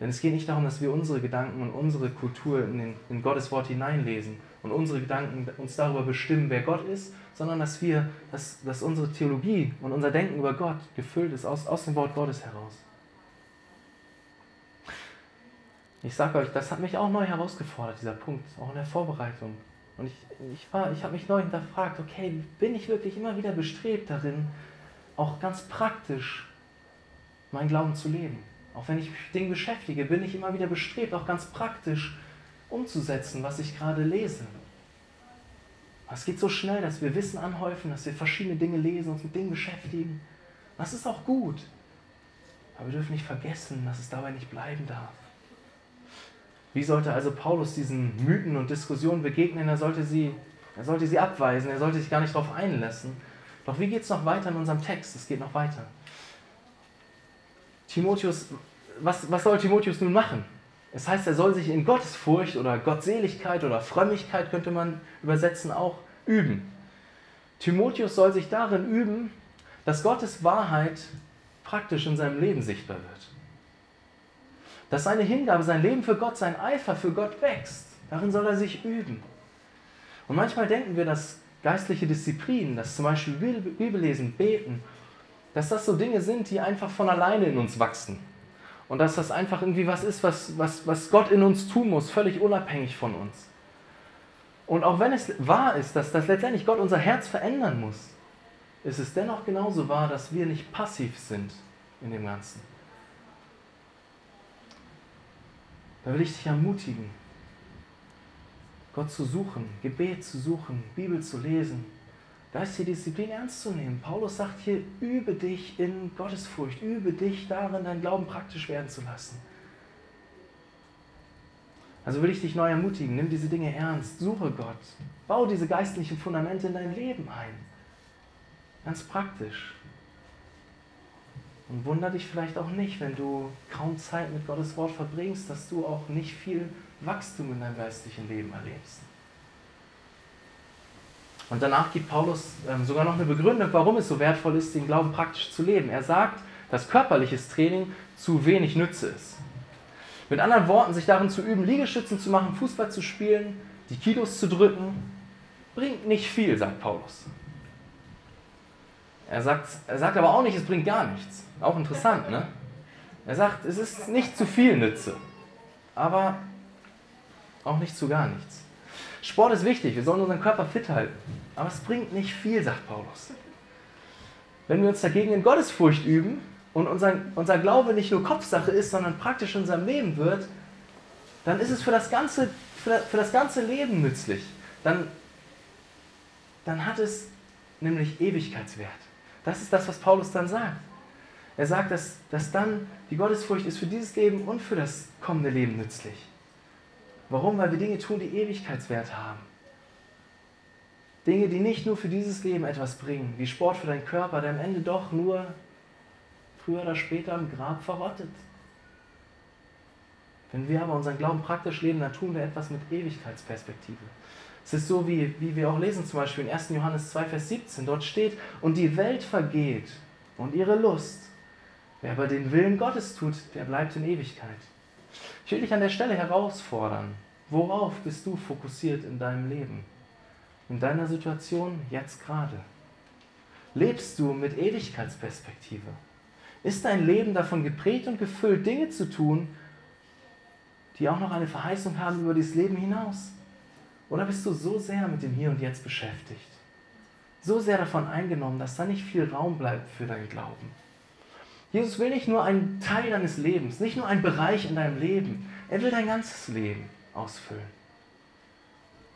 Denn es geht nicht darum, dass wir unsere Gedanken und unsere Kultur in, den, in Gottes Wort hineinlesen und unsere Gedanken uns darüber bestimmen, wer Gott ist, sondern dass wir, dass, dass unsere Theologie und unser Denken über Gott gefüllt ist aus, aus dem Wort Gottes heraus. Ich sage euch, das hat mich auch neu herausgefordert, dieser Punkt, auch in der Vorbereitung. Und ich, ich, ich habe mich neu hinterfragt, okay, bin ich wirklich immer wieder bestrebt darin, auch ganz praktisch meinen Glauben zu leben. Auch wenn ich mich mit Dingen beschäftige, bin ich immer wieder bestrebt, auch ganz praktisch umzusetzen, was ich gerade lese. Es geht so schnell, dass wir Wissen anhäufen, dass wir verschiedene Dinge lesen, uns mit Dingen beschäftigen. Das ist auch gut. Aber wir dürfen nicht vergessen, dass es dabei nicht bleiben darf. Wie sollte also Paulus diesen Mythen und Diskussionen begegnen? Er sollte sie, er sollte sie abweisen, er sollte sich gar nicht darauf einlassen, doch wie geht es noch weiter in unserem Text? Es geht noch weiter. Timotheus, was, was soll Timotheus nun machen? Es heißt, er soll sich in Gottesfurcht oder Gottseligkeit oder Frömmigkeit, könnte man übersetzen, auch üben. Timotheus soll sich darin üben, dass Gottes Wahrheit praktisch in seinem Leben sichtbar wird. Dass seine Hingabe, sein Leben für Gott, sein Eifer für Gott wächst. Darin soll er sich üben. Und manchmal denken wir, dass geistliche Disziplinen, dass zum Beispiel Bibellesen, Beten, dass das so Dinge sind, die einfach von alleine in uns wachsen. Und dass das einfach irgendwie was ist, was, was, was Gott in uns tun muss, völlig unabhängig von uns. Und auch wenn es wahr ist, dass, dass letztendlich Gott unser Herz verändern muss, ist es dennoch genauso wahr, dass wir nicht passiv sind in dem Ganzen. Da will ich dich ermutigen, Gott zu suchen, Gebet zu suchen, Bibel zu lesen. Da ist die Disziplin ernst zu nehmen. Paulus sagt hier, übe dich in Gottesfurcht, übe dich darin, dein Glauben praktisch werden zu lassen. Also will ich dich neu ermutigen, nimm diese Dinge ernst, suche Gott, bau diese geistlichen Fundamente in dein Leben ein. Ganz praktisch. Und wunder dich vielleicht auch nicht, wenn du kaum Zeit mit Gottes Wort verbringst, dass du auch nicht viel Wachstum in deinem geistlichen Leben erlebst. Und danach gibt Paulus ähm, sogar noch eine Begründung, warum es so wertvoll ist, den Glauben praktisch zu leben. Er sagt, dass körperliches Training zu wenig Nütze ist. Mit anderen Worten, sich darin zu üben, Liegestützen zu machen, Fußball zu spielen, die Kilos zu drücken, bringt nicht viel, sagt Paulus. Er sagt, er sagt aber auch nicht, es bringt gar nichts. Auch interessant, ne? Er sagt, es ist nicht zu viel Nütze, aber auch nicht zu gar nichts. Sport ist wichtig, wir sollen unseren Körper fit halten, aber es bringt nicht viel, sagt Paulus. Wenn wir uns dagegen in Gottesfurcht üben und unser, unser Glaube nicht nur Kopfsache ist, sondern praktisch in unserem Leben wird, dann ist es für das ganze, für, für das ganze Leben nützlich. Dann, dann hat es nämlich Ewigkeitswert. Das ist das, was Paulus dann sagt. Er sagt, dass, dass dann die Gottesfurcht ist für dieses Leben und für das kommende Leben nützlich. Warum? Weil wir Dinge tun, die Ewigkeitswert haben. Dinge, die nicht nur für dieses Leben etwas bringen, wie Sport für deinen Körper, der am Ende doch nur früher oder später im Grab verrottet. Wenn wir aber unseren Glauben praktisch leben, dann tun wir etwas mit Ewigkeitsperspektive. Es ist so, wie, wie wir auch lesen, zum Beispiel in 1. Johannes 2, Vers 17. Dort steht, und die Welt vergeht und ihre Lust. Wer aber den Willen Gottes tut, der bleibt in Ewigkeit. Ich will dich an der Stelle herausfordern. Worauf bist du fokussiert in deinem Leben? In deiner Situation jetzt gerade? Lebst du mit Ewigkeitsperspektive? Ist dein Leben davon geprägt und gefüllt, Dinge zu tun, die auch noch eine Verheißung haben über dieses Leben hinaus? Oder bist du so sehr mit dem Hier und Jetzt beschäftigt? So sehr davon eingenommen, dass da nicht viel Raum bleibt für deinen Glauben? Jesus will nicht nur einen Teil deines Lebens, nicht nur einen Bereich in deinem Leben. Er will dein ganzes Leben ausfüllen.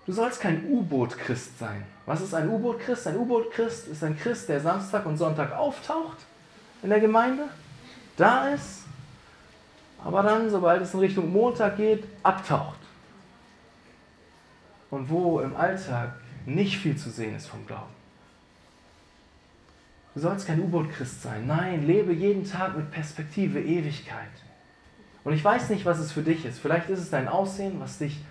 Du sollst kein U-Boot-Christ sein. Was ist ein U-Boot-Christ? Ein U-Boot-Christ ist ein Christ, der Samstag und Sonntag auftaucht in der Gemeinde, da ist, aber dann, sobald es in Richtung Montag geht, abtaucht. Und wo im Alltag nicht viel zu sehen ist vom Glauben. Du sollst kein U-Boot-Christ sein. Nein, lebe jeden Tag mit Perspektive Ewigkeit. Und ich weiß nicht, was es für dich ist. Vielleicht ist es dein Aussehen, was dich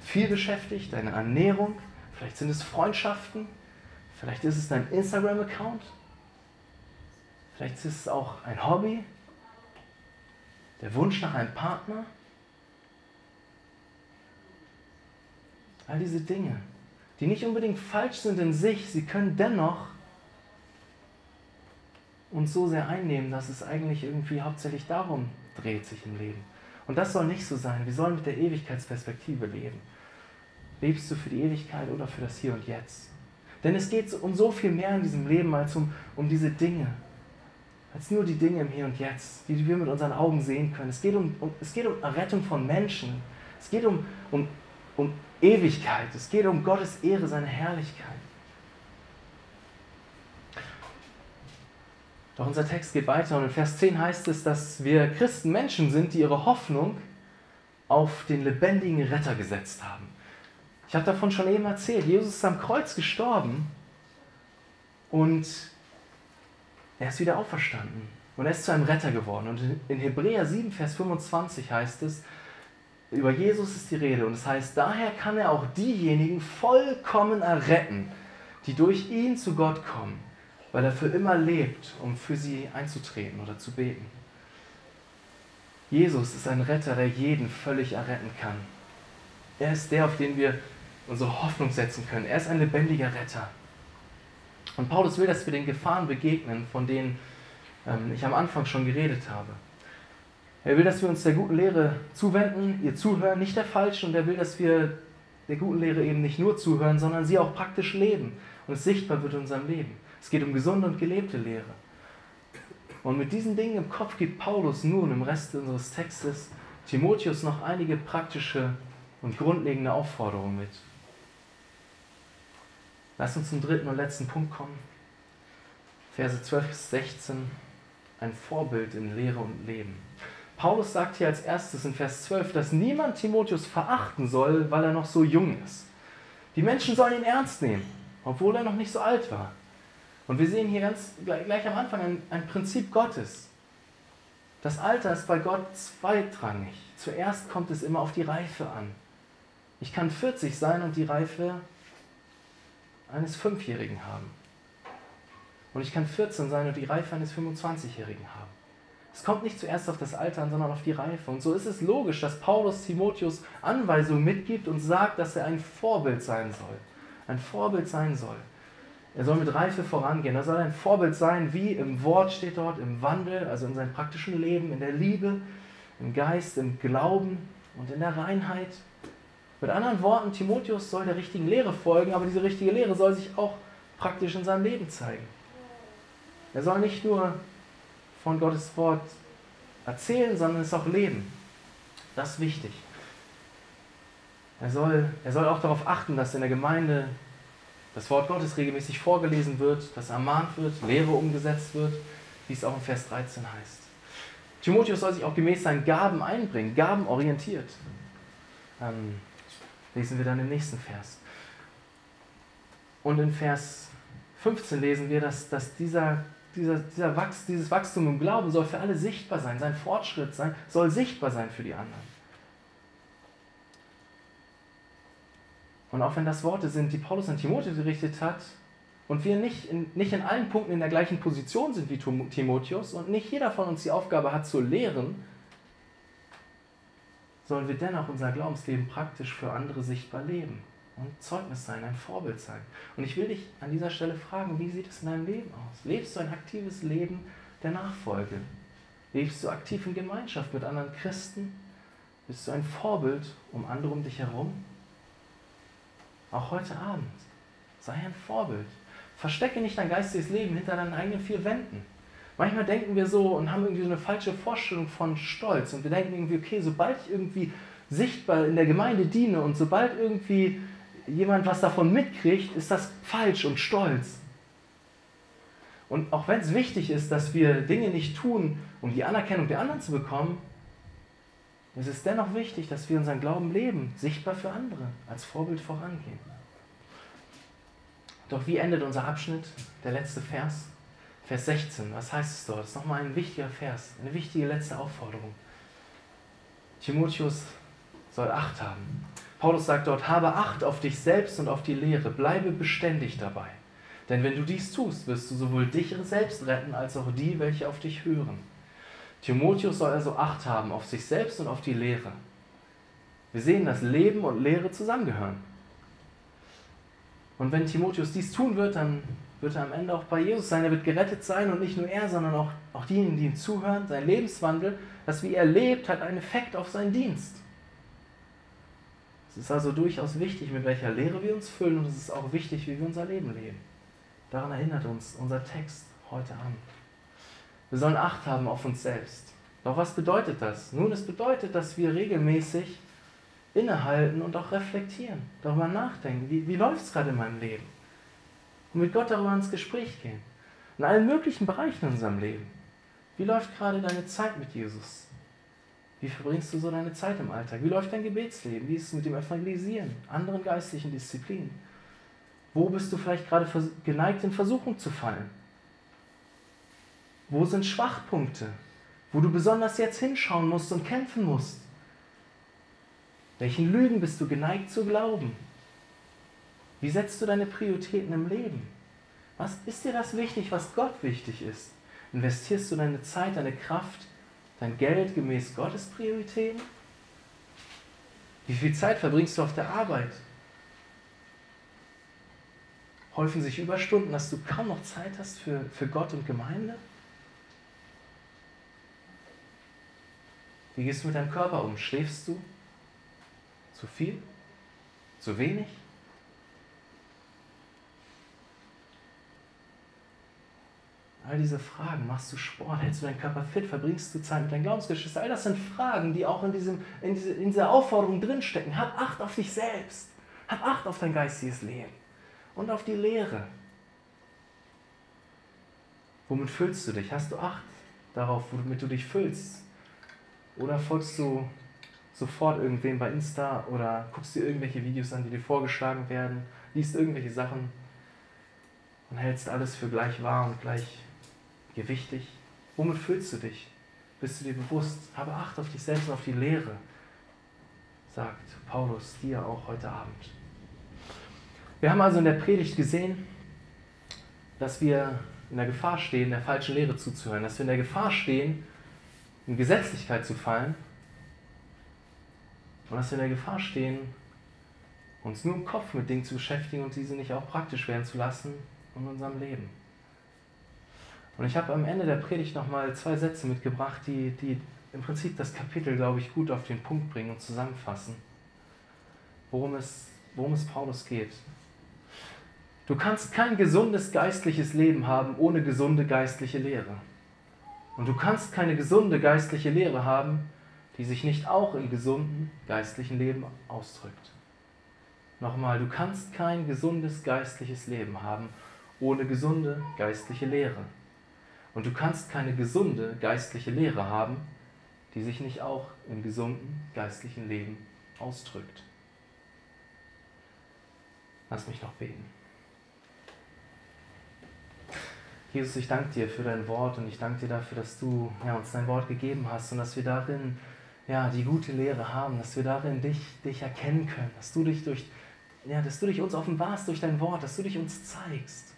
viel beschäftigt, deine Ernährung. Vielleicht sind es Freundschaften. Vielleicht ist es dein Instagram-Account. Vielleicht ist es auch ein Hobby. Der Wunsch nach einem Partner. All diese Dinge, die nicht unbedingt falsch sind in sich, sie können dennoch uns so sehr einnehmen, dass es eigentlich irgendwie hauptsächlich darum dreht sich im Leben. Und das soll nicht so sein. Wir sollen mit der Ewigkeitsperspektive leben. Lebst du für die Ewigkeit oder für das Hier und Jetzt? Denn es geht um so viel mehr in diesem Leben als um, um diese Dinge. Als nur die Dinge im Hier und Jetzt, die wir mit unseren Augen sehen können. Es geht um, um, es geht um Errettung von Menschen. Es geht um, um, um Ewigkeit. Es geht um Gottes Ehre, seine Herrlichkeit. Doch unser Text geht weiter und in Vers 10 heißt es, dass wir Christen Menschen sind, die ihre Hoffnung auf den lebendigen Retter gesetzt haben. Ich habe davon schon eben erzählt. Jesus ist am Kreuz gestorben und er ist wieder auferstanden. Und er ist zu einem Retter geworden. Und in Hebräer 7, Vers 25 heißt es, über Jesus ist die Rede. Und es heißt, daher kann er auch diejenigen vollkommen erretten, die durch ihn zu Gott kommen weil er für immer lebt, um für sie einzutreten oder zu beten. Jesus ist ein Retter, der jeden völlig erretten kann. Er ist der, auf den wir unsere Hoffnung setzen können. Er ist ein lebendiger Retter. Und Paulus will, dass wir den Gefahren begegnen, von denen ähm, ich am Anfang schon geredet habe. Er will, dass wir uns der guten Lehre zuwenden, ihr zuhören, nicht der falschen. Und er will, dass wir der guten Lehre eben nicht nur zuhören, sondern sie auch praktisch leben und es sichtbar wird in unserem Leben. Es geht um gesunde und gelebte Lehre. Und mit diesen Dingen im Kopf gibt Paulus nun im Rest unseres Textes Timotheus noch einige praktische und grundlegende Aufforderungen mit. Lass uns zum dritten und letzten Punkt kommen. Verse 12 bis 16. Ein Vorbild in Lehre und Leben. Paulus sagt hier als erstes in Vers 12, dass niemand Timotheus verachten soll, weil er noch so jung ist. Die Menschen sollen ihn ernst nehmen, obwohl er noch nicht so alt war. Und wir sehen hier ganz gleich, am Anfang ein, ein Prinzip Gottes. Das Alter ist bei Gott zweitrangig. Zuerst kommt es immer auf die Reife an. Ich kann 40 sein und die Reife eines Fünfjährigen haben. Und ich kann 14 sein und die Reife eines 25-Jährigen haben. Es kommt nicht zuerst auf das Alter an, sondern auf die Reife. Und so ist es logisch, dass Paulus Timotheus Anweisungen mitgibt und sagt, dass er ein Vorbild sein soll. Ein Vorbild sein soll. Er soll mit Reife vorangehen. Er soll ein Vorbild sein, wie im Wort steht dort, im Wandel, also in seinem praktischen Leben, in der Liebe, im Geist, im Glauben und in der Reinheit. Mit anderen Worten, Timotheus soll der richtigen Lehre folgen, aber diese richtige Lehre soll sich auch praktisch in seinem Leben zeigen. Er soll nicht nur von Gottes Wort erzählen, sondern es auch leben. Das ist wichtig. Er soll, er soll auch darauf achten, dass in der Gemeinde das Wort Gottes regelmäßig vorgelesen wird, dass ermahnt wird, Lehre umgesetzt wird, wie es auch in Vers 13 heißt. Timotheus soll sich auch gemäß seinen Gaben einbringen, gabenorientiert. Ähm, lesen wir dann im nächsten Vers. Und in Vers 15 lesen wir, dass, dass dieser dieser, dieser Wachs, dieses Wachstum im Glauben soll für alle sichtbar sein. Sein Fortschritt sein, soll sichtbar sein für die anderen. Und auch wenn das Worte sind, die Paulus an Timotheus gerichtet hat, und wir nicht in, nicht in allen Punkten in der gleichen Position sind wie Timotheus und nicht jeder von uns die Aufgabe hat zu lehren, sollen wir dennoch unser Glaubensleben praktisch für andere sichtbar leben und Zeugnis sein, ein Vorbild sein. Und ich will dich an dieser Stelle fragen, wie sieht es in deinem Leben aus? Lebst du ein aktives Leben der Nachfolge? Lebst du aktiv in Gemeinschaft mit anderen Christen? Bist du ein Vorbild um andere um dich herum? Auch heute Abend, sei ein Vorbild. Verstecke nicht dein geistiges Leben hinter deinen eigenen vier Wänden. Manchmal denken wir so und haben irgendwie so eine falsche Vorstellung von Stolz. Und wir denken irgendwie, okay, sobald ich irgendwie sichtbar in der Gemeinde diene und sobald irgendwie jemand was davon mitkriegt, ist das falsch und stolz. Und auch wenn es wichtig ist, dass wir Dinge nicht tun, um die Anerkennung der anderen zu bekommen, ist es dennoch wichtig, dass wir unseren Glauben leben, sichtbar für andere, als Vorbild vorangehen. Doch wie endet unser Abschnitt, der letzte Vers? Vers 16, was heißt es dort? Das ist nochmal ein wichtiger Vers, eine wichtige letzte Aufforderung. Timotheus soll Acht haben. Paulus sagt dort, habe Acht auf dich selbst und auf die Lehre, bleibe beständig dabei. Denn wenn du dies tust, wirst du sowohl dich selbst retten, als auch die, welche auf dich hören. Timotheus soll also Acht haben auf sich selbst und auf die Lehre. Wir sehen, dass Leben und Lehre zusammengehören. Und wenn Timotheus dies tun wird, dann wird er am Ende auch bei Jesus sein. Er wird gerettet sein und nicht nur er, sondern auch, auch diejenigen, die ihm zuhören. Sein Lebenswandel, das wie er lebt, hat einen Effekt auf seinen Dienst. Es ist also durchaus wichtig, mit welcher Lehre wir uns füllen und es ist auch wichtig, wie wir unser Leben leben. Daran erinnert uns unser Text heute Abend. Wir sollen Acht haben auf uns selbst. Doch was bedeutet das? Nun, es bedeutet, dass wir regelmäßig innehalten und auch reflektieren, darüber nachdenken, wie, wie läuft es gerade in meinem Leben? Und mit Gott darüber ins Gespräch gehen. In allen möglichen Bereichen in unserem Leben. Wie läuft gerade deine Zeit mit Jesus? Wie verbringst du so deine Zeit im Alltag? Wie läuft dein Gebetsleben? Wie ist es mit dem Evangelisieren, anderen geistlichen Disziplinen? Wo bist du vielleicht gerade geneigt, in Versuchung zu fallen? Wo sind Schwachpunkte, wo du besonders jetzt hinschauen musst und kämpfen musst? Welchen Lügen bist du geneigt zu glauben? Wie setzt du deine Prioritäten im Leben? Was ist dir das wichtig, was Gott wichtig ist? Investierst du deine Zeit, deine Kraft dein Geld gemäß Gottes Prioritäten? Wie viel Zeit verbringst du auf der Arbeit? Häufen sich Überstunden, dass du kaum noch Zeit hast für, für Gott und Gemeinde? Wie gehst du mit deinem Körper um? Schläfst du? Zu viel? Zu wenig? All diese Fragen, machst du Sport, hältst du deinen Körper fit, verbringst du Zeit mit deinen Glaubensgeschwistern, all das sind Fragen, die auch in, diesem, in, diese, in dieser Aufforderung drinstecken. Hab Acht auf dich selbst, hab Acht auf dein geistiges Leben und auf die Lehre. Womit füllst du dich? Hast du Acht darauf, womit du dich füllst? Oder folgst du sofort irgendwem bei Insta oder guckst dir irgendwelche Videos an, die dir vorgeschlagen werden, liest irgendwelche Sachen und hältst alles für gleich wahr und gleich gewichtig? Womit fühlst du dich? Bist du dir bewusst? Habe Acht auf dich selbst und auf die Lehre, sagt Paulus dir auch heute Abend. Wir haben also in der Predigt gesehen, dass wir in der Gefahr stehen, der falschen Lehre zuzuhören, dass wir in der Gefahr stehen, in Gesetzlichkeit zu fallen und dass wir in der Gefahr stehen, uns nur im Kopf mit Dingen zu beschäftigen und diese nicht auch praktisch werden zu lassen in unserem Leben. Und ich habe am Ende der Predigt nochmal zwei Sätze mitgebracht, die, die im Prinzip das Kapitel, glaube ich, gut auf den Punkt bringen und zusammenfassen, worum es, worum es Paulus geht. Du kannst kein gesundes geistliches Leben haben ohne gesunde geistliche Lehre. Und du kannst keine gesunde geistliche Lehre haben, die sich nicht auch im gesunden geistlichen Leben ausdrückt. Nochmal, du kannst kein gesundes geistliches Leben haben ohne gesunde geistliche Lehre. Und du kannst keine gesunde geistliche Lehre haben, die sich nicht auch im gesunden geistlichen Leben ausdrückt. Lass mich noch beten. Jesus, ich danke dir für dein Wort und ich danke dir dafür, dass du ja, uns dein Wort gegeben hast und dass wir darin ja, die gute Lehre haben, dass wir darin dich, dich erkennen können, dass du dich durch, ja, dass du dich uns offenbarst durch dein Wort, dass du dich uns zeigst.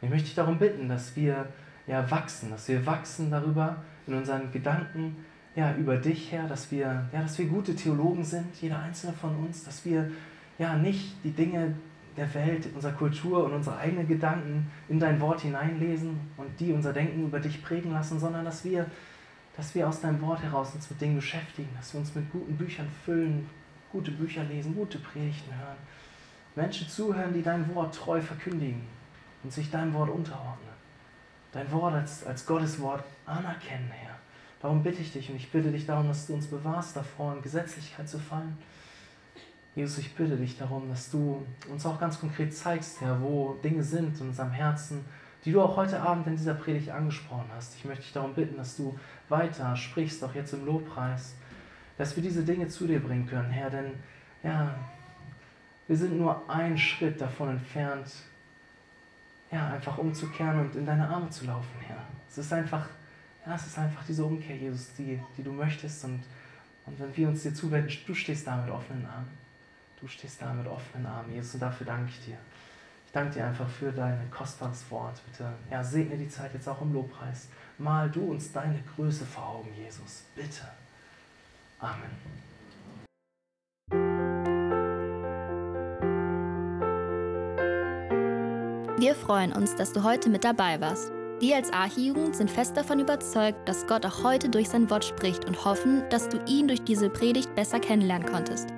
Und ich möchte dich darum bitten, dass wir ja, wachsen, dass wir wachsen darüber in unseren Gedanken ja, über dich her, dass wir, ja, dass wir gute Theologen sind, jeder einzelne von uns, dass wir ja nicht die Dinge der Welt, unserer Kultur und unsere eigenen Gedanken in dein Wort hineinlesen und die unser Denken über dich prägen lassen, sondern dass wir, dass wir aus deinem Wort heraus uns mit Dingen beschäftigen, dass wir uns mit guten Büchern füllen, gute Bücher lesen, gute Predigten hören, Menschen zuhören, die dein Wort treu verkündigen und sich deinem Wort unterordnen. Dein Wort als, als Gottes Wort anerkennen, Herr. Darum bitte ich dich und ich bitte dich darum, dass du uns bewahrst davor, in Gesetzlichkeit zu fallen Jesus, ich bitte dich darum, dass du uns auch ganz konkret zeigst, Herr, wo Dinge sind in unserem Herzen, die du auch heute Abend in dieser Predigt angesprochen hast. Ich möchte dich darum bitten, dass du weiter sprichst, auch jetzt im Lobpreis, dass wir diese Dinge zu dir bringen können, Herr, denn ja, wir sind nur einen Schritt davon entfernt, ja, einfach umzukehren und in deine Arme zu laufen, Herr. Es ist einfach, ja, es ist einfach diese Umkehr, Jesus, die, die du möchtest und, und wenn wir uns dir zuwenden, du stehst da mit offenen Armen. Du stehst da mit offenen Armen, Jesus, und dafür danke ich dir. Ich danke dir einfach für dein kostbares Wort. Bitte, ja, segne die Zeit jetzt auch im Lobpreis. Mal du uns deine Größe vor Augen, Jesus. Bitte. Amen. Wir freuen uns, dass du heute mit dabei warst. Wir als Archijugend sind fest davon überzeugt, dass Gott auch heute durch sein Wort spricht und hoffen, dass du ihn durch diese Predigt besser kennenlernen konntest.